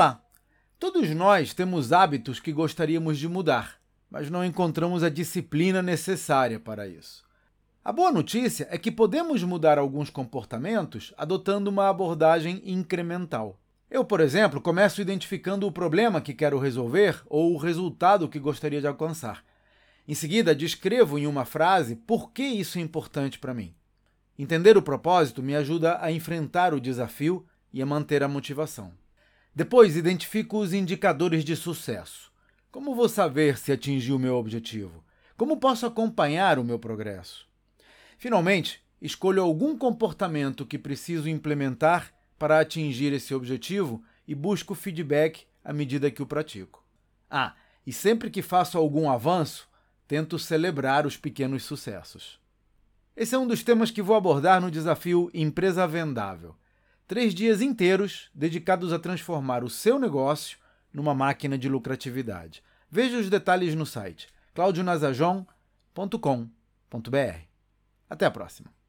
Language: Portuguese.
Olá! Todos nós temos hábitos que gostaríamos de mudar, mas não encontramos a disciplina necessária para isso. A boa notícia é que podemos mudar alguns comportamentos adotando uma abordagem incremental. Eu, por exemplo, começo identificando o problema que quero resolver ou o resultado que gostaria de alcançar. Em seguida, descrevo em uma frase por que isso é importante para mim. Entender o propósito me ajuda a enfrentar o desafio e a manter a motivação. Depois, identifico os indicadores de sucesso. Como vou saber se atingi o meu objetivo? Como posso acompanhar o meu progresso? Finalmente, escolho algum comportamento que preciso implementar para atingir esse objetivo e busco feedback à medida que o pratico. Ah, e sempre que faço algum avanço, tento celebrar os pequenos sucessos. Esse é um dos temas que vou abordar no desafio Empresa Vendável. Três dias inteiros dedicados a transformar o seu negócio numa máquina de lucratividade. Veja os detalhes no site claudionazajon.com.br. Até a próxima!